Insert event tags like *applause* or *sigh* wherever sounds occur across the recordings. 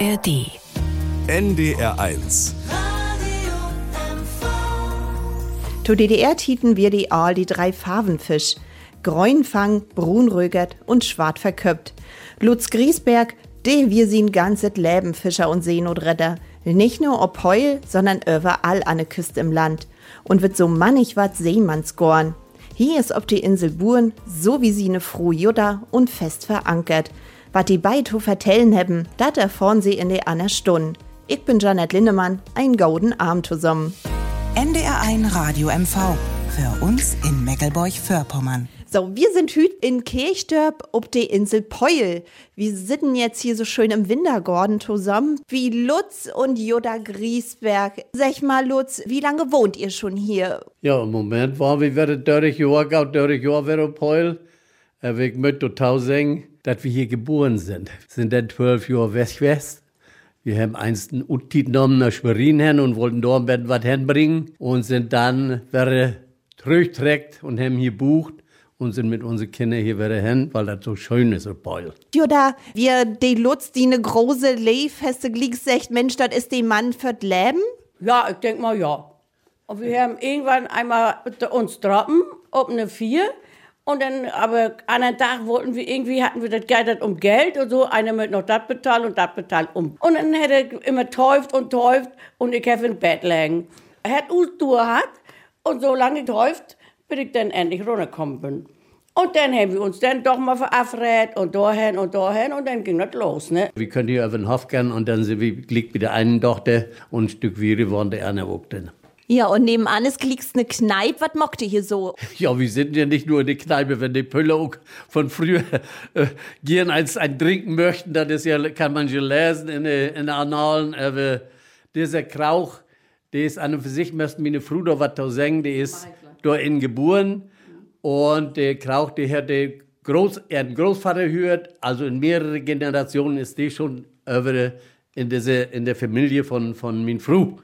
ARD. NDR1. Zu DDR-Titen wir die all die drei Farbenfisch. Gräunfang, Brunrögert und Schwart verköppt. Lutz Griesberg, de wir sind ganzet Leben Fischer und Seenotretter. Nicht nur ob Heul, sondern überall an der Küste im Land. Und wird so mannig wat Seemannsgorn. Hier ist ob die Insel Buren, so wie sie ne froh Jutta und fest verankert. Wat die beiden vertellen haben, dat erfahren sie in der Anna Stunde. Ich bin Janet Lindemann, ein golden Abend zusammen. NDR1 Radio MV. Für uns in Meckelburg-Vorpommern. So, wir sind hüt in Kirchdörp ob die Insel Peul. Wir sitzen jetzt hier so schön im Wintergarten zusammen, wie Lutz und Jutta Griesberg. Sag mal, Lutz, wie lange wohnt ihr schon hier? Ja, im Moment waren wir wieder 30 Jahre, gau 30 Jahre wieder Peul. Ich möchte total sagen, dass wir hier geboren sind. Wir sind dann 12 Jahre West-West. Wir haben einst einen Utit genommen nach Schwerin hin und wollten dort was hinbringen und sind dann wieder zurückgetreckt und haben hier bucht und sind mit unseren Kindern hier wieder hin, weil das so schön ist, so Beul. Jutta, wir, die Lutz, die ne große Leihfeste glieg sagt, Mensch, das ist die Mann fürs Leben? Ja, ich denke mal ja. Und wir haben irgendwann einmal uns droppen, ob eine vier. Und dann, aber an einem Tag wollten wir irgendwie, hatten wir das Geld um Geld und so, einer mit noch das bezahlen und das bezahlen um. Und dann hätte er immer täuft und täuft und ich habe im Bett liegen. Er hat Ustour hat und so lange täuft, bis ich dann endlich runtergekommen bin. Und dann haben wir uns dann doch mal verabredet und dahin und dahin und dann ging das los, ne? Wir können hier auf den Hof gehen und dann sind wir liegt mit der einen Tochter und ein Stück Wiere waren der andere auch dann. Ja, und nebenan ist klickst ne Kneipe. Was mockt ihr hier so? Ja, wir sind ja nicht nur in der Kneipe, wenn die Pölle auch von früher äh, gern als ein trinken möchten, das ist ja, kann man schon lesen in den in den Annalen, aber dieser Krauch, der ist an und für sich, müssten meine Frau da was da sagen, der ist da in geboren und der Krauch, der hat der Groß, er hat einen Großvater gehört, also in mehrere Generationen ist der schon über in, diese, in der Familie von, von min Frau.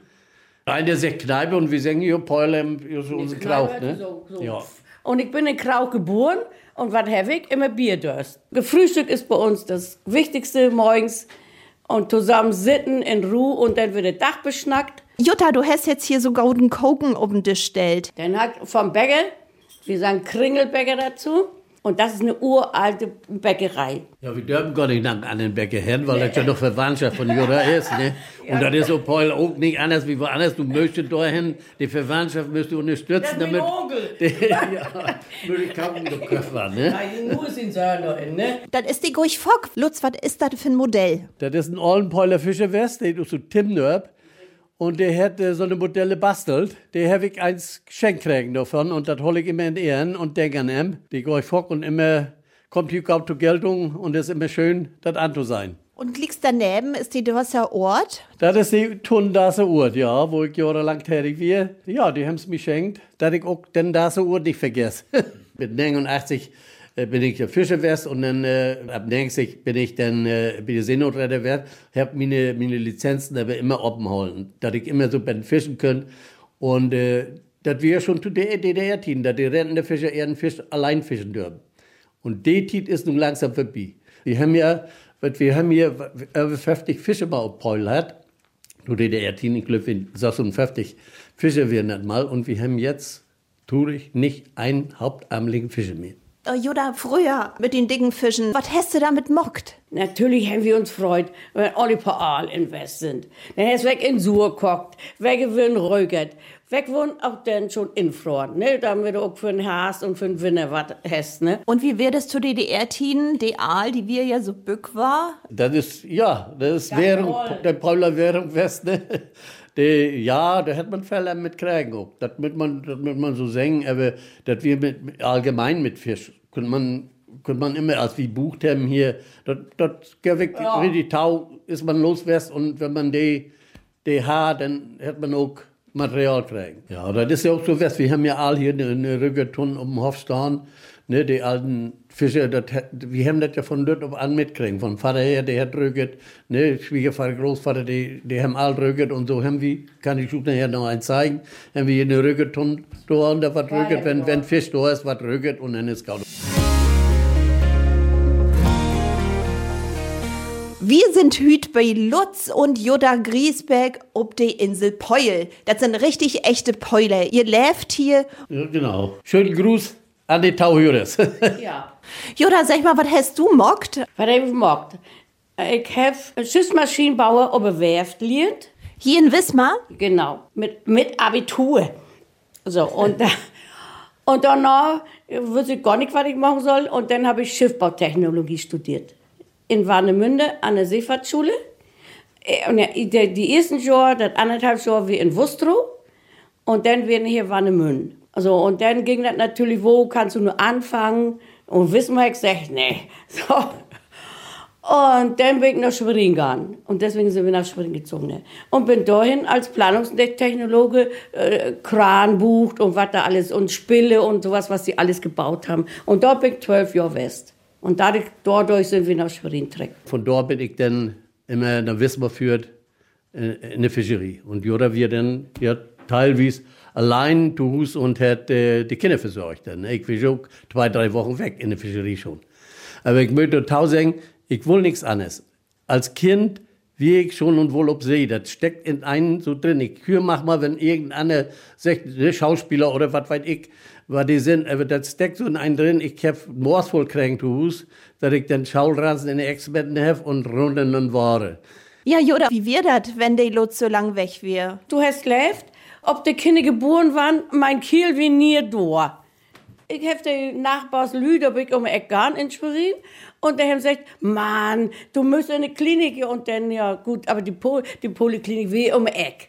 Nein, der sagt Kneipe und wir sagen hier Paulem, so unser Krauch, ne? So, so. Ja. Und ich bin in Krauch geboren und was habe ich? Immer Bierdurst. Gefrühstück ist bei uns das Wichtigste morgens. Und zusammen sitzen in Ruhe und dann wird das Dach beschnackt. Jutta, du hast jetzt hier so golden Koken auf den Tisch stellt. Dann hat vom Bäcker, wir sagen Kringelbäcker dazu. Und das ist eine uralte Bäckerei. Ja, wir dürfen gar nicht nach anderen Bäcker hin, weil das ja noch Verwandtschaft von Jura *laughs* ist. Ne? Und das ist so Paul auch nicht anders wie woanders. Du möchtest dahin, die Verwandtschaft müsst du unterstützen, Das ist mein damit. Onkel. *laughs* ja, würde ich kaum der Köpfer, ne? Ne? Das ist die Gurch Fock. Lutz, was ist das für ein Modell? Das ist ein Ollenpeuler Fischerwest, der ist so Timnörb. Und der hat äh, so eine Modelle bastelt. Der habe ich eins geschenkt kriegen davon. Und das hole ich immer in Ehren und denke an ihm. Die gehe ich fock und immer kommt hier kaum zur Geltung. Und es ist immer schön, das an zu sein. Und liegst daneben ist die Dörser Ort. Das ist die Tundase Uhr, ja, wo ich jahrelang tätig war. Ja, die haben es mir geschenkt, dass ich auch den Dase Uhr nicht vergesse. *laughs* Mit 89 äh, bin ich ja Fischerwest und dann äh, ab 90 bin ich dann äh, bin ich Seenotretter wert. Hab meine, meine Lizenzen aber immer offen halten, dass ich immer so beim Fischen können. Und äh, das wir schon zu der DDR-Tien, dass die rennende Fischer einen Fisch allein fischen dürfen. Und die Tit ist nun langsam vorbei. Wir haben ja, wir haben hier über 50 Fische mal auf Paul hat. Du DDR-Tien, ich glaube, 56 Fische werden das mal. Und wir haben jetzt, tue ich, nicht einen hauptarmlichen Fische mehr. Äh, Jutta, früher mit den dicken Fischen. Was hast du damit mockt? Natürlich haben wir uns freut, wenn alle paar Aal in West sind. Dann ist weg in Sur kocht, weg in Rögert, weg wohnen auch dann schon in Front, ne? Damit auch für den Haas und für den Winter was hast, ne? Und wie wird es zu DDR-Tinen, die Aal, die wir ja so bück war? Das ist, ja, das ist Währung, der Pauler Währung West, ne? Die, ja, da hätte man Fälle mit auch. Das wird man, das man so sagen, aber das wir mit, allgemein mit Fisch, könnte man, könnte man immer als wie bucht haben hier, das, das geht weg, richtig tau, ist man los West und wenn man die, die hat, dann hätte man auch Material kriegen. Ja, das ist ja auch so West. Wir haben ja all hier eine, eine Rüggerton um den Hof stehen, ne, die alten Fische, das, wir haben das ja von dort auf an mitkriegen. Von Vater her, der hat rügert, ne, Schwiegervater, Großvater, die, die haben all rügert und so haben wir, kann ich schon nachher noch eins zeigen, haben wir hier eine Rüggerton da und da was rügert, wenn, wenn Fisch da ist, was rügert und dann ist gut. Wir sind hüt bei Lutz und Jutta Griesbeck ob die Insel Peul. Das sind richtig echte Peuler. Ihr lebt hier. Ja, genau. Schönen Gruß an die Tauhörers. Ja. *laughs* Jutta, sag mal, was hast du mockt? Was hab ich gemacht? Ich habe Schiffsmaschinenbauer auf der Werft gelernt. Hier in Wismar? Genau, mit, mit Abitur. So, und, *laughs* und danach wusste ich gar nicht, was ich machen soll. Und dann habe ich Schiffbautechnologie studiert. In Warnemünde an der Seefahrtsschule. Äh, Und die, ersten Jahre, das anderthalb Jahre wie in Wustrow. Und dann werden hier Warnemünde. Also, und dann ging das natürlich, wo kannst du nur anfangen? Und Wismar, ich gesagt, nee. *laughs* So. Und dann bin ich nach Schwerin gegangen. Und deswegen sind wir nach Schwerin gezogen. Ne? Und bin dahin als Planungstechnologe äh, Kran bucht und was da alles und Spille und sowas, was sie alles gebaut haben. Und dort bin ich zwölf Jahre West. Und dadurch, dadurch sind wir nach Schwerin direkt. Von dort bin ich dann immer nach Wismar führt äh, in der Fischerie. Und Jura wir dann ja, teilweise allein zu Hus und hat äh, die Kinder versorgt. Dann. Ich war schon zwei, drei Wochen weg in der Fischerie schon. Aber ich möchte total sagen, ich will nichts anderes. Als Kind wie ich schon und wohl ob See, das steckt in einen so drin. Ich höre manchmal, wenn irgendeiner Schauspieler oder was weiß ich, was die sind, aber das steckt so in einen drin. Ich hab morgens voll krank zu Hus, dass ich dann Schaulranzen in den Experten hab und runden dann Ware. Ja, Jutta, wie wird das, wenn der Lutz so lang weg wär? Du hast lebt, ob die Kinder geboren waren, mein Kiel wie nie da. Ich hab die Nachbars Lüder bin ich um die Ecke gegangen in Schwerin und der haben gesagt, Mann, du musst in eine Klinik und dann, ja gut, aber die, Pol die Poliklinik wie um Ecke.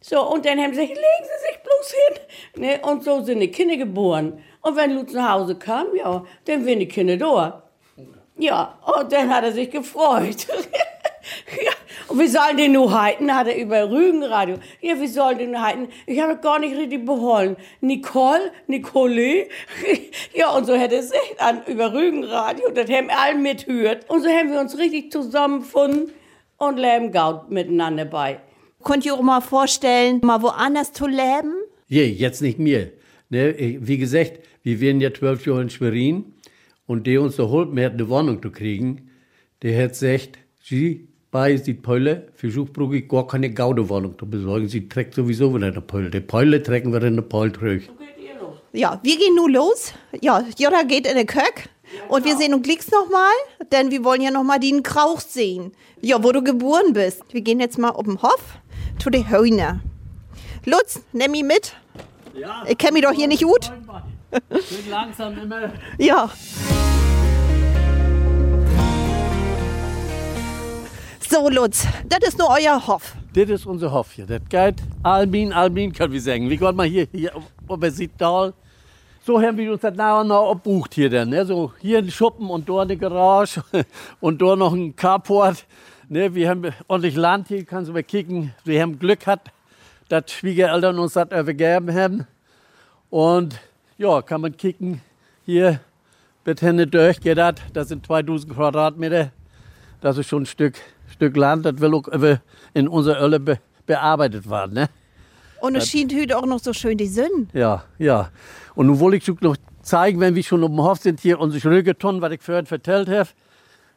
So, und dann haben sie gesagt, legen Sie sich bloß hin. Ne? Und so sind die Kinder geboren. Und wenn Lutz nach Hause kam, ja, dann waren die Kinder da. Ja, und dann hat er sich gefreut. *laughs* ja, und wir sollen den nur halten, hat er über Rügenradio. Ja, wir sollen den nur halten. Ich habe gar nicht richtig beholen. Nicole, Nicole. *laughs* ja, und so hätte es sich an über Rügenradio. Das haben alle mithört. Und so haben wir uns richtig zusammengefunden und leben gaut miteinander bei. Könnt ihr euch mal vorstellen, mal woanders zu leben? Je, jetzt nicht mehr. Ne, wie gesagt, wir werden ja zwölf Jahre in Schwerin und der uns so holt, mir eine Wohnung zu kriegen, der hat gesagt, sie bei die Peule, versucht ich gar keine Gaudewohnung zu besorgen. Sie trägt sowieso wieder eine Peule. Die Peule trägen wir in der Peul zurück. Ja, wir gehen nun los. Ja, Jutta geht in den Köck. Und wir sehen uns glicks noch mal, denn wir wollen ja noch mal den Krauch sehen. Ja, wo du geboren bist. Wir gehen jetzt mal auf den Hof zu den Hühner. Lutz, nimm mich mit. Ja, Ich kenn mich doch hier nicht gut. Schön langsam immer. Ja. So, Lutz, das ist nur euer Hof. Das ist unser Hof hier. Das geht Albin, Albin, können wir sagen. Wie Gott mal hier, hier über Südtal. So haben wir uns das nach und nach abbucht hier dann. Ne? So hier ein Schuppen und dort eine Garage *laughs* und dort noch ein Carport. Ne? Wir haben ordentlich Land hier, kannst du mal kicken. Wir haben Glück gehabt, dass Schwiegereltern uns das übergeben haben. Und ja, kann man kicken. Hier Hände durch geht. Das sind 2000 Quadratmeter. Das ist schon ein Stück, Stück Land. Das will auch äh, in unserer Ölle be bearbeitet werden. Ne? Und es schien heute auch noch so schön die Sonne. Ja, ja. Und nun wollte ich noch zeigen, wenn wir schon auf dem Hof sind, hier unsere Rügeton, was ich vorhin vertellt habe,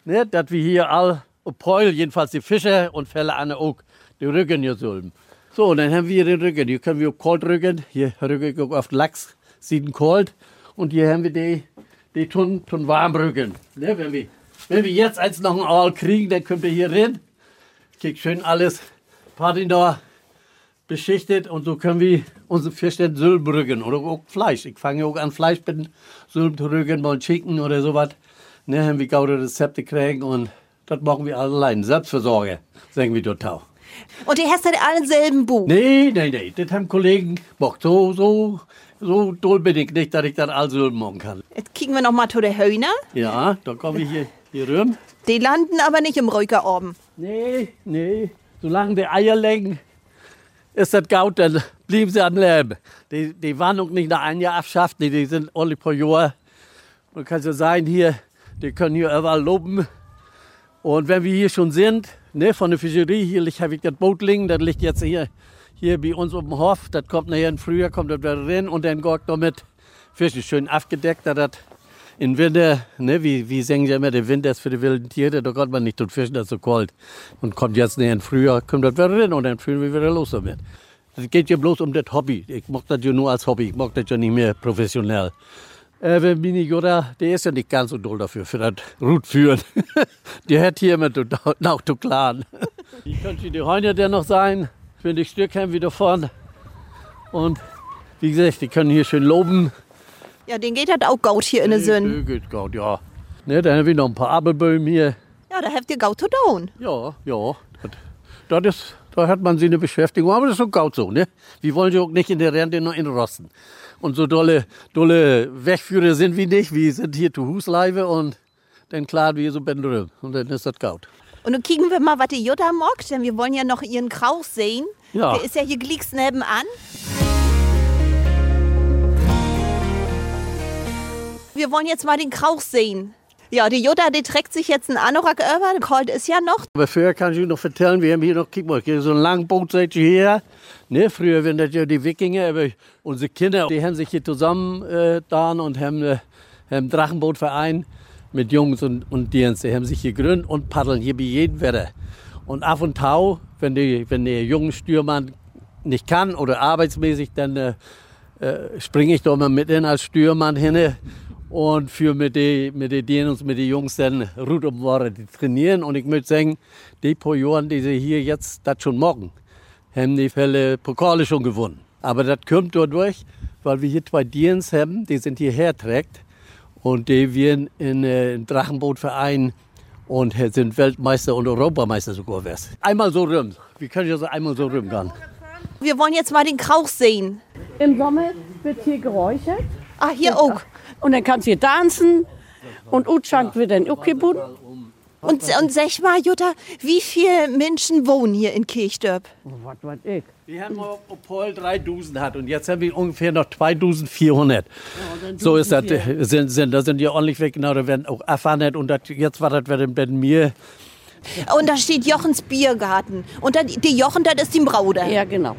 ne, dass wir hier all, auf Peul, jedenfalls die Fische und Fälle an auch, die Rücken hier sollen. So, und dann haben wir den Rücken. Hier können wir auf kalt rücken. Hier rücken auch auf Lachs, sieht kalt. Und hier haben wir die, die Ton, Ton warm rücken. Ne, wenn, wir, wenn wir jetzt eins noch ein Aal kriegen, dann können wir hier rein. Krieg schön alles Party da beschichtet und so können wir unsere Fisch dann Sülben rücken oder auch Fleisch. Ich fange auch an Fleisch mit Sülben zu rücken, mal Chicken oder sowas. Ne, haben wir gute Rezepte kriegen und das machen wir allein. Selbstversorger, sagen wir total. Und die hast du alle selben Buch. Nee, nee, nee, das haben Kollegen gemacht. So, so, so doll bin ich nicht, dass ich das alles machen kann. Jetzt kicken wir noch mal zu den Hühner. Ja, da komme ich hier, hier rüber. Die landen aber nicht im Rücker oben. Nee, nee. Solange die Eier legen, ist das gut, dann blieben sie am Leben. Die, die waren noch nicht nach einem Jahr abschafft, die, die sind alle paar Jahre. Man kann so sein, hier, die können hier überall loben. Und wenn wir hier schon sind, ne, von der Fischerie, hier habe ich das Boot liegen, das liegt jetzt hier, hier bei uns auf dem Hof. Das kommt nachher im Frühjahr, kommt das wieder rein und dann geht damit Fische schön aufgedeckt, dass das im Winter, ne, wie, wie sagen sie immer, der Winter ist für die wilden Tiere, da konnte man nicht tun fischen, das ist so kalt. Und kommt jetzt näher in Frühjahr, kommt das wieder rein und dann fühlen wir wieder los damit. Es geht ja bloß um das Hobby. Ich mag das ja nur als Hobby, ich mag das ja nicht mehr professionell. Äh, wenn Mini Yoda, der ist ja nicht ganz so doll dafür, für das Rutführen. *laughs* der hat hier immer noch zu klaren. Wie könnte die Heune denn noch sein, wenn die Stückchen wieder vorne. Und wie gesagt, die können hier schön loben. Ja, den geht halt auch gut hier in der Sinn. Geht gut, ja. Ne, dann haben wir noch ein paar Apfelbäume hier. Ja, da habt ihr gut zu tun. Ja, ja. Das, das ist, da hat man seine Beschäftigung, aber das ist so gut so. Ne? Wir wollen ja auch nicht in der Rente noch in Rosten. Und so dolle, dolle Wegführer sind wir nicht. Wir sind hier zu Husleibe und dann klar wir so drin. Und dann ist das gut. Und dann kicken wir mal, was die Jutta mag, denn wir wollen ja noch ihren Kraus sehen. Ja. Der ist ja hier glicks nebenan. Wir wollen jetzt mal den Kraus sehen. Ja, die Jutta, die trägt sich jetzt einen Anorak über. Kalt ist ja noch. Aber früher kann ich Ihnen noch erzählen, wir haben hier noch, guck mal, hier so ein Langboot seid ihr hier. Ne, früher waren das ja die Wikinger, aber unsere Kinder, die haben sich hier zusammen äh, und haben, äh, haben Drachenbootverein mit Jungs und, und Dirns. Die haben sich hier gegründet und paddeln hier bei jedem Wetter. Und auf und tau, wenn, die, wenn der junge Stürmann nicht kann oder arbeitsmäßig, dann äh, äh, springe ich da mal mit in als Stürmann hin und für mit den mit die Dirns, mit den Jungs dann Rut um Woche die trainieren. Und ich möchte sagen, die paar Jahre, die sie hier jetzt das schon morgen, haben die Fälle Pokale schon gewonnen. Aber das kommt dadurch, weil wir hier zwei Dirns haben, die sind hierher trägt und die werden in äh, im Drachenbootverein und sind Weltmeister und Europameister sogar wär's. Einmal so rum. Wie kann ich also einmal so rum gehen? Wir wollen jetzt mal den Kraus sehen. Im Sommer wird hier geräuchert. Ah, hier auch. Und dann kannst du hier tanzen. Und Utschank wird dann auch gebunden. Und, und sag mal, Jutta, wie viele Menschen wohnen hier in Kirchdorf? Was weiß ich. Wir haben mal, ob Paul 3000 hat und jetzt haben wir ungefähr noch 2400. so ist das. Sind, sind, da sind ja ordentlich weg, genau, da werden auch erfahren und das, jetzt war das werden bei mir. Und da steht Jochens Biergarten. Und dann, die Jochen, das ist die Braude. Ja, genau.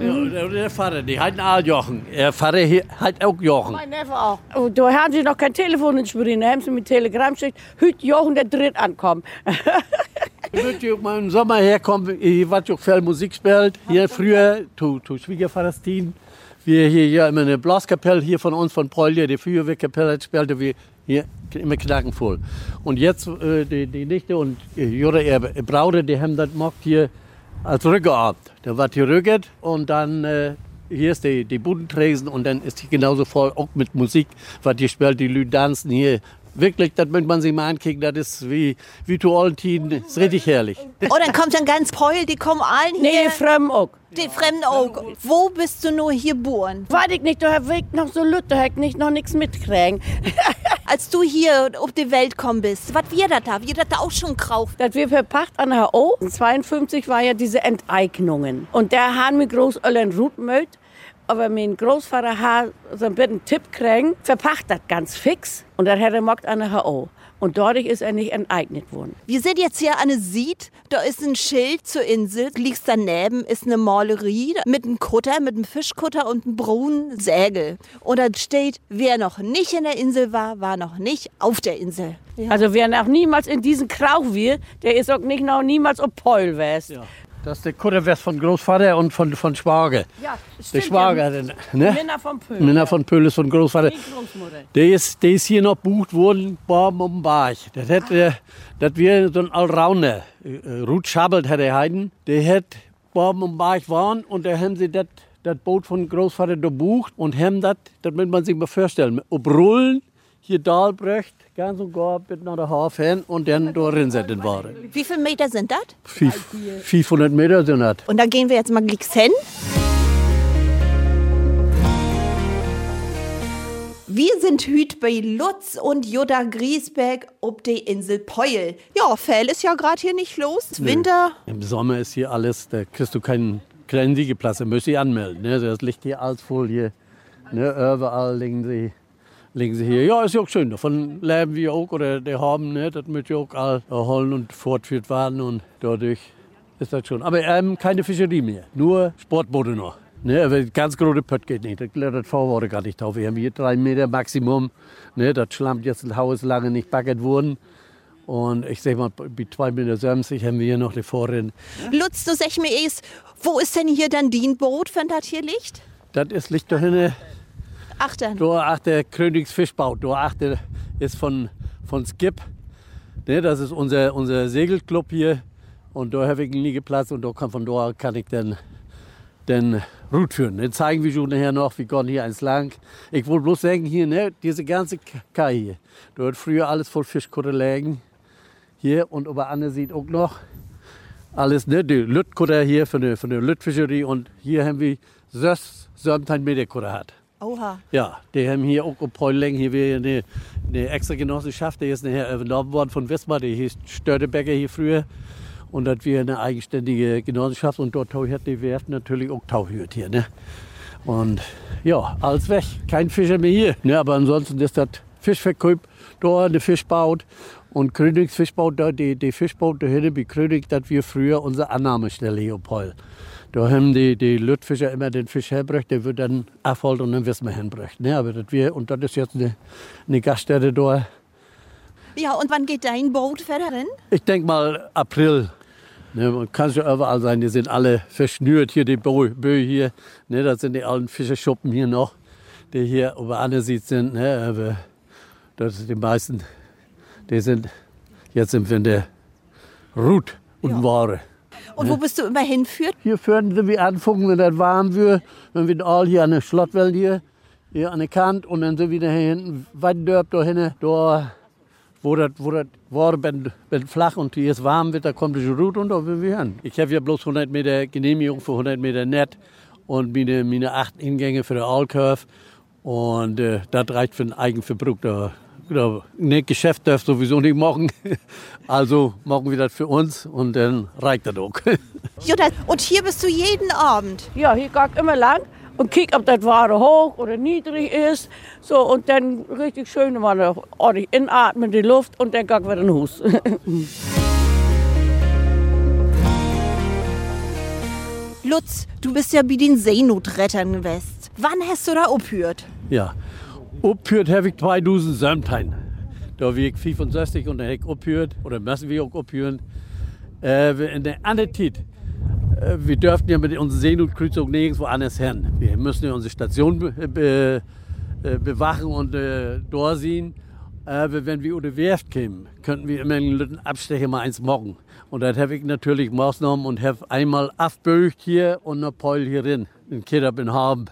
Ja, der, der Vater, die halten all Jochen. Der Vater hier hat auch Jochen. Mein Neffe auch. Oh, da haben sie noch kein Telefon in Schwerin. Da haben sie mit Telegramm geschickt, heute Jochen der Dritt ankommen. Wird ihr mal im Sommer herkommen, hier was auch viel Musik spielt. Hier früher, zu, zu Schwiegervaters Team. Wir hier, hier immer eine Blaskapelle hier von uns, von Polje, die Feuerwehrkapelle spielte wir hier immer knackenvoll. Und jetzt äh, die, die Nichte und Jura, ihr Braude, die haben das gemacht hier als Rückgeabend. Da wird hier rückert und dann äh, hier ist die, die Budentresen und dann ist die genauso voll, auch mit Musik, was hier spielt, die Lü tanzen hier. Wirklich, das möchte man sich mal ankicken, das ist wie, wie zu allen Tiden, ist richtig herrlich. Oh, dann kommt dann ganz Peul, die kommen allen Nee, hier. Fremd auch. die Fremden auch. Wo bist du nur hier geboren? Weiß ich nicht, da hab ich noch so Lütte, da hab ich nicht noch nichts mitkriegen. *laughs* Als du hier auf die Welt gekommen bist, was wir das da? Wir das da auch schon gekauft. Das wir verpacht an der HO. 52 war ja diese Enteignungen. Und der haben mir Großöllern Rutmöld. Aber mein Großvater hat so ein bisschen Tipp kriegen, verpacht das ganz fix. Und dann hat er mockt an der HO. Und dadurch ist er nicht enteignet worden. Wir sind jetzt hier an der Sied, da ist ein Schild zur Insel, liegst daneben ist eine Malerie mit einem Kutter, mit einem Fischkutter und einem braunen Sägel. Und da steht, wer noch nicht in der Insel war, war noch nicht auf der Insel. Also wer noch niemals in diesen Krauch wir, der ist auch nicht noch niemals ob Peul wärst. Das ist der Kutterwest von Großvater und von, von Schwager. Ja, Der Schwager, ne? Minna von Pöhl. Minna von Pöhl ist von Großvater. Die Großmutter. Der ist, der ist hier noch bucht worden, Baum um Bach. Das hat, äh, das wäre so ein Allrounder. Äh, Ruth Schabelt hat er heiden. Der hat Baum um Bach waren und da haben sie das das Boot von Großvater gebucht und haben das, das muss man sich mal vorstellen, ob Rollen hier Dahlbrecht, ganz und gar bis nach der Hafen und dann da rinsetzen waren. Wie viele Meter sind das? Fief- 500 Meter sind das. Und da gehen wir jetzt mal glicks hin. Wir sind hüt bei Lutz und Jutta Griesbeck ob die Insel Peul. Ja, Fell ist ja gerade hier nicht los. Winter. Im Sommer ist hier alles, da kriegst du keinen kleinen Liegeplatz, da müsst ihr anmelden. Ne? Das liegt hier alles voll hier. Ne? Überall liegen sie, liegen sie hier. Ja, ist ja auch schön. Davon leben wir auch oder der haben, ne? das möchte ja auch all erholen und fortgeführt werden und dadurch ist das schon. Aber ähm, keine Fischerie mehr, nur Sportboote noch. Ne, aber ganz große Pött geht nicht. Das klettert vorwärts gar nicht drauf. Wir haben hier drei Meter Maximum. Ne, das schlammt jetzt ein Haus lange nicht backet worden. Und ich sag mal, bei 2,70 Meter haben wir hier noch die Vorrin. Lutz, du sag mir erst, wo ist denn hier dann dein Boot, wenn das hier liegt? Das ist, liegt da hinten. Achter. Da achter Königsfischbau. Da achter ist von, von Skip. Ne, das ist unser, unser Segelclub hier. Und da habe ich einen Liegeplatz und da kann, von da kann ich dann den Route führen. Dann zeigen wir schon nachher noch, wie gehen hier eins lang. Ich wollte bloß sagen, hier, ne, diese ganze Kai hier, da hat früher alles voll Fischkutter liegen. Hier und über Anne sieht auch noch alles, ne, die Lüttkutter hier von der, von der Lüttfischerie und hier haben wir sechs, sieben Meter Kutter hat. Oha. Ja, die haben hier auch auf Peuling, hier wäre eine, eine extra Genossenschaft, die ist nachher übernommen worden von Wismar, die hieß Störtebecker hier früher. Und das wäre eine eigenständige Genossenschaft und dort hat die Werft natürlich auch Tauchhüt hier. Ne? Und ja, alles weg, kein Fischer mehr hier. Ne? Aber ansonsten ist das Fischverkauf, da eine Fischbaut und Königs Fischbaut, da die, die Fischbaut da hinten bei König, das wir früher unsere Annahmestelle hier Heul. Da haben die, die Lüttfischer immer den Fisch hergebracht, der wird dann abholt und dann wissen wir hinbracht. Ne? Aber das wir, und das ist jetzt eine, eine Gaststätte da. Ja, und wann geht dein Boot weiter Ich denke mal April. Ne, man kann schon überall sein, die sind alle verschnürt hier, die Böe hier. Ne, das sind die alten Fischerschuppen hier noch, die hier über Anne sieht sind. Ne, aber das sind die meisten, die sind jetzt im Winter Rut und Ja. Ware. Und wo bist du immer hinführt? Hier führen sie wie anfangen, wenn das warm wird, wenn wir all hier an der Schlottwelt hier, hier an der Kant und dann sind wir da hinten, weit dörp da hinten, da, wo das, wo das war, wenn, wenn flach und hier ist warm wird, da kommt die Rut und da will wir hin. Ich habe ja bloß 100 Meter Genehmigung für 100 Meter Net und meine, meine acht Ingänge für den Allcurve und äh, das reicht für den Eigenverbrauch. Da, da, ne, Geschäft darf sowieso nicht machen, *laughs* also machen wir das für uns und dann reicht das auch. *laughs* Jutta, und hier bist du jeden Abend. Ja, hier gang immer lang und kick, ob das Ware hoch oder niedrig ist. So, und dann richtig schön mal ordentlich inatmen, die Luft und dann gang wieder in den Hus. *laughs* Lutz, du bist ja bei den Seenotrettern gewesen. Wann hast du da aufgehört? Ja. Upphört habe ich 2017. Da wir ich 65 und dann habe oder müssen wir auch upphören. Äh, in der anderen Zeit, äh, wir dürften ja mit unserer Seenotkreuzzug nirgendwo anders hin. Wir müssen ja unsere Station be, be, äh, bewachen und äh, durchsehen. Äh, wenn wir die Werft kämen, könnten wir immer einen Abstecher mal eins machen. Und das habe ich natürlich Maßnahmen und habe einmal abbögt hier und eine Peul hier drin, in Kiddab in Haben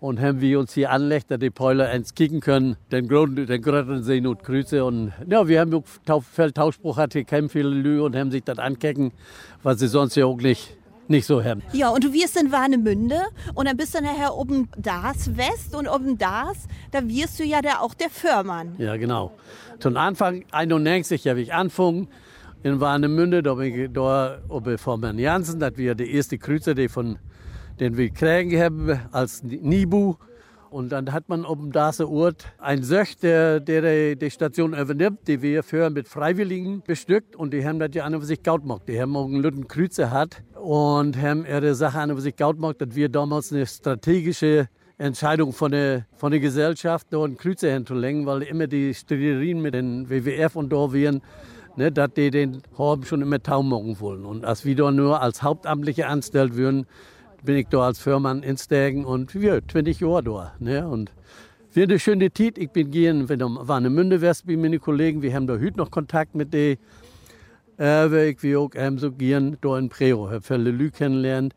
und haben wir uns hier anlegt, dass die Päuler eins kicken können, den Grund, den Grötten sehen und Grüße. Und ja, wir haben Feldtauschspruch hat hier kein viele Lü und haben sich das ankecken, was sie sonst ja auch nicht, nicht so haben. Ja, und du wirst in Warnemünde und dann bist du nachher oben das West und oben das, da wirst du ja da auch der Förmann. Ja, genau. Zum Anfang 91 habe ich angefangen in Warnemünde, da bin ich da oben von Herrn Jansen, das war die erste Kreuzer, die von den wir kriegen haben als Nibu. Und dann hat man oben da so Ort ein Söcht, der, der die Station übernimmt, die wir für mit Freiwilligen bestückt. Und die haben das ja an und für sich gaut gemacht. Die haben auch einen Lütten Kreuzer hat und haben ihre Sache an und für sich gaut gemacht, dass wir damals eine strategische Entscheidung von der, von der Gesellschaft, da einen Kreuzer hinzulegen, weil immer die Streiterien mit den WWF und da wären, ne, dass die den haben schon immer taum machen wollen. Und als wir da nur als Hauptamtliche angestellt würden, bin ich da als Firmann in Stegen und wir 20 Jahre da. Ne? Und wir eine schöne Zeit. Ich bin gehen, wenn eine Münde West bei meine Kollegen, wir haben da heute noch Kontakt mit denen. Äh, ich will auch ähm, so gehen, da in Preo, habe viele Leute kennengelernt,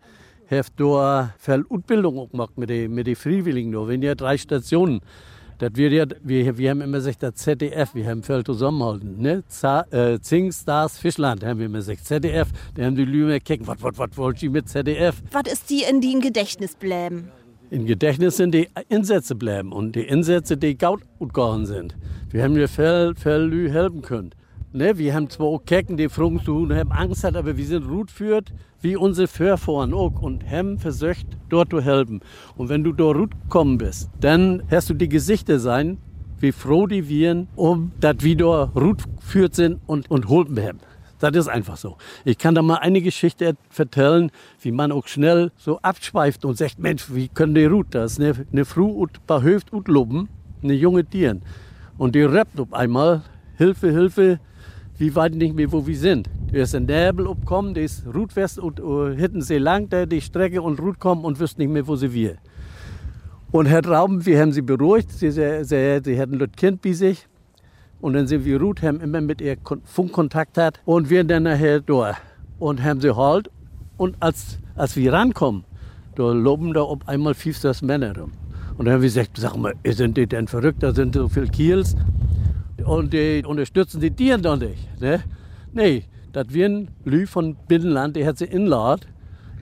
habe da viel Ausbildung auch gemacht mit den mit Freiwilligen. Da wenn ja drei Stationen. Das wir, ja, wir, wir haben immer gesagt, das ZDF, wir haben viel zusammenhalten. Ne? Äh, Zing, Stars, Fischland haben wir immer gesagt. ZDF, da haben die Lümer gekeken, was, was, was wollt ihr mit ZDF? Was ist die in den Gedächtnis bleiben? Im Gedächtnis sind die Insätze bleiben und die Insätze, die gaut gegangen sind. Wir haben ja viel, viel Lü helfen können. Ne, wir haben zwar auch Kecken, die fragen zu haben Angst hat, aber wir sind gut führt, wie unsere Vorfahren auch und haben versucht, dort zu helfen. Und wenn du dort gut gekommen bist, dann hast du die Gesichter sein, wie froh die wir, um dort gut geführt sind und, und holpen haben. Das ist einfach so. Ich kann da mal eine Geschichte erzählen, wie man auch schnell so abschweift und sagt, Mensch, wie können die Ruth, das ist eine, eine Frau und paar Höft und loben, eine junge Tieren. Und die rappt auf einmal, Hilfe, Hilfe, wie weit nicht mehr, wo wir sind. Da ist ein Nebel abgekommen, der ist Rutwest und uh, hinten sehr lang, da die Strecke und Rut kommen und wüssten nicht mehr, wo sie wir. Und Herr Trauben, wir haben sie beruhigt, sie, sie, sie, sie hatten das Kind bei sich. Und dann sind wir Ruth, haben immer mit ihr Funkkontakt hat und wir dann nachher da und haben sie halt. Und als, als wir rankommen, da loben da auf einmal 50 Männer rum. Und dann haben wir gesagt, sag mal, sind die denn verrückt, da sind so viele Kiels und die unterstützen die Tiere doch nicht. Ne? Nee, das ein Lü von Binnenland, die hat sie inlad,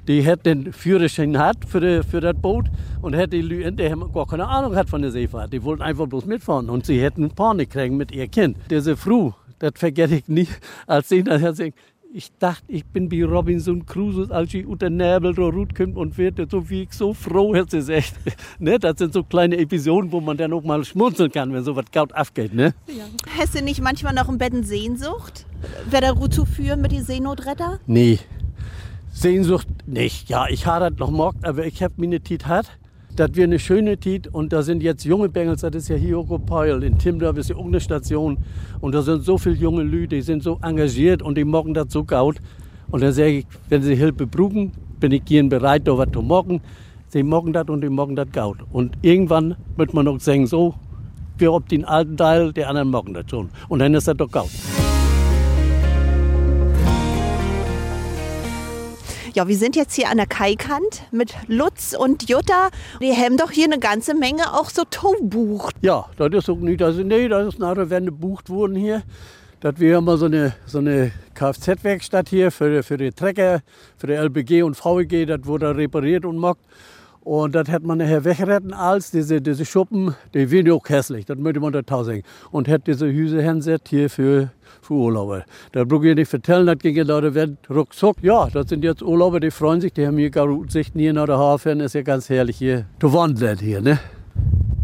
die hat den Führerschein hat für, für das Boot und hat die Lü, die gar keine Ahnung hat von der Seefahrt. Die wollten einfach bloß mitfahren und sie hätten Panik kriegen mit ihr Kind. Diese Frau, das vergesse ich nicht, als sie nachher sagt, ich dachte, ich bin wie Robinson Crusoe, als ich unter Nebel da kommt und wird so wie ich so froh, hat sie gesagt. ne? Das sind so kleine Episoden, wo man dann auch mal schmunzeln kann, wenn so was Gaut aufgeht. Ne? Ja. Hast du nicht manchmal noch im Bett Sehnsucht? Wäre der Ruhe zu führen mit den Seenotretter? Nee. Sehnsucht nicht. Ja, ich habe das noch mockt, aber ich habe meine Tit hat. Das wäre eine schöne Tit und da sind jetzt junge Bengels, das ist ja hier auch Peul. In Timdorf ist ja auch eine Station und da sind so viele junge Leute, die sind so engagiert und die machen das so gaut. Und dann sage ich, wenn sie Hilfe brauchen, bin ich gern bereit, da was zu machen. Sie machen das und die machen das gaut. Und irgendwann wird man auch sagen, so, wir ob den alten Teil, die anderen machen das schon. Und dann ist das doch gaut. Ja, wir sind jetzt hier an der Kaikant mit Lutz und Jutta. Die haben doch hier eine ganze Menge auch so Taubucht. Ja, das ist auch nicht, also nee, das ist nachher, wenn gebucht wurden hier. Das wäre mal so eine, so eine Kfz-Werkstatt hier für, für die Trecker, für die LBG und VEG. Das wurde repariert und mockt. Und das hätte man nachher wegretten als diese, diese Schuppen, die wären auch hässlich, das möchte man da tausend. Und hätte diese Hüse hinsetzt hier für, für Urlauber. Da brauche ich nicht vertellen, das ging ja Leute werden ruckzuck. Ja, das sind jetzt Urlauber, die freuen sich, die haben hier gar Sichten hier nach der Hafen, ist ja ganz herrlich hier zu wandern hier, ne?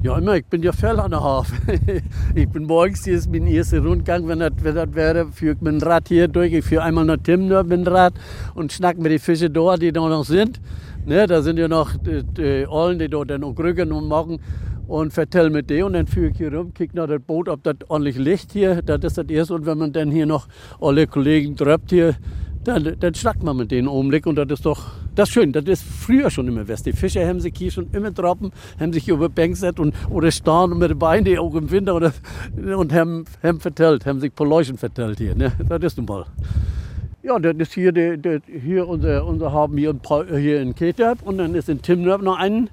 Ja, immer, ich bin ja voll an der Hafen. *laughs* ich bin morgens, hier ist mein erster Rundgang, wenn das, das wäre, führe ich mein Rad hier durch. Ich führe einmal nach Timner mit dem Rad und schnack mit den Fischen dort, die da noch sind. Ne, da sind ja noch die, die Ollen, die dort dann auch rücken und machen und vertell mit denen und dann führe ich hier rum, kick nach das Boot, ob das ordentlich Licht hier, das ist das erste und wenn man dann hier noch alle Kollegen tröpft hier, dann, dann schnackt man mit denen Augenblick und das ist doch, das ist schön, das ist früher schon immer West. Die Fischer haben sich hier schon immer droppen, haben sich über Bank gesetzt und, oder starren mit den Beinen auch im Winter oder, und haben, haben vertellt, haben sich Poleuchen vertellt hier, ne? das ist nun mal. Ja, das ist hier, der, der, hier unser, unser haben hier, hier in Ketep und dann ist in Timnöp noch ein,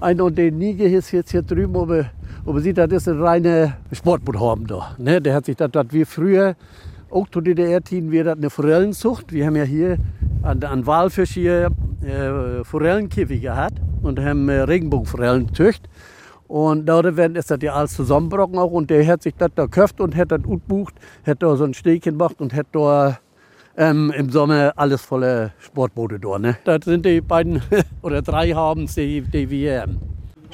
ein und der Niger ist jetzt hier drüben, aber, aber sieht, das ist ein reiner Sportboot haben da. Ne? Der hat sich das, das wie früher, auch zu DDR-Tiden, wir das eine Forellenzucht. Wir haben ja hier an, an Walfisch hier äh, Forellenkäfig gehabt und haben äh, Regenbogenforellen gezüchtet. Und da ist das ja alles zusammengebrochen auch und der hat sich das da gekauft und hat das gut bucht, hat da so ein Stäbchen gemacht und hat da ähm, im Sommer alles voller Sportboote da. Ne? Das sind die beiden oder drei haben die, die wir haben.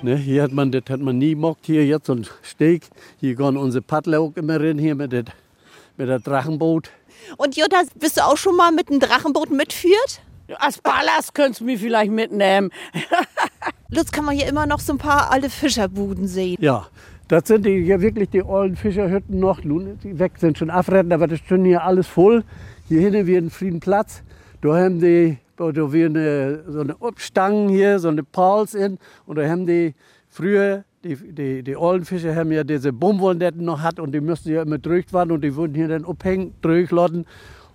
Ne, hier hat man, das hat man nie mockt, hier jetzt so ein Steg. Hier gehen unsere Paddler auch immer rein, hier mit dem mit der Drachenboot. Und Jutta, bist du auch schon mal mit einem Drachenboot mitführt? Als Ballast könntest du mich vielleicht mitnehmen. *laughs* Lutz, kann man hier immer noch so ein paar alte Fischerbuden sehen. Ja, das sind die, hier wirklich die alten Fischerhütten noch. Nun, die weg sind schon abretten, aber das ist schon hier alles voll. Hier hinten wird ein Friedenplatz. Da haben die da wir eine, so eine Obstangen hier, so eine Pals in. Und da haben die früher, die, die, die Fischer haben ja diese Baumwollnetten noch hat und die müssten ja immer drückt werden und die wurden hier dann abhängen, drückladen.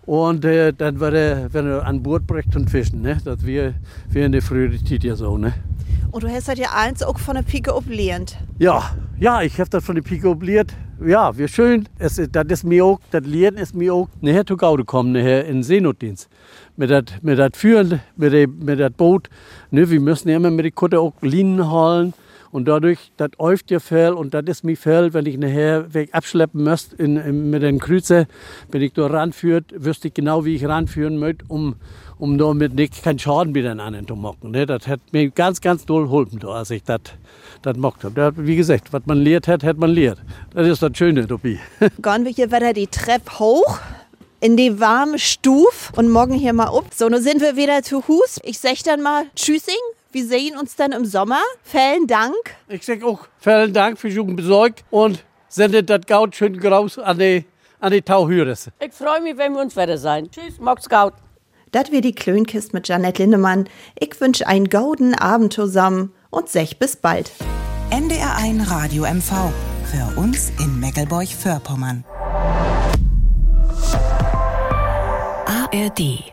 Und äh, dann war er, wenn er an Bord bricht und fischen. Ne? Das wäre wär in der früheren Zeit ja so. Ne? Und du hast das ja eins auch von der Pike obliert. Ja, ja, ich habe das von der Pike obliert ja, wir schön. Es, das ist mir auch, das Lehren ist mir auch nachher zu Gaude kommen, nachher in Seenotdienst. Mit das mit dat Führen, mit dem mit dat Boot. Ne, wir müssen ja immer mit der Kutte auch Linien holen. Und dadurch, das äuft ihr Fell und das ist mir Fell, wenn ich nachher weg abschleppen müsste in, in, mit den Kreuze, wenn ich da ranführt, wüsste ich genau, wie ich ranführen möchte, um, um damit nicht keinen Schaden wieder an zu machen. Ne? Das hat mir ganz, ganz doll geholfen, als ich das mocht habe. Wie gesagt, was man lehrt hat, hat man lehrt. Das ist das Schöne dabei. *laughs* Gehen wir hier weiter die Treppe hoch in die warme Stuf und morgen hier mal up. So, nun sind wir wieder zu Hus. Ich sag dann mal Tschüssing. Wir sehen uns dann im Sommer. Vielen Dank. Ich sag auch vielen Dank für Ihren Besuch und sendet das Gaut schön groß an die, an die Tauhüresse. Ich freue mich, wenn wir uns wieder sein. Tschüss, Mox Gaut. Das wir die Klönkist mit Janet Lindemann. Ich wünsche einen golden Abend zusammen und sech bis bald. NDR1 Radio MV. Für uns in Meckelburg-Vorpommern. ARD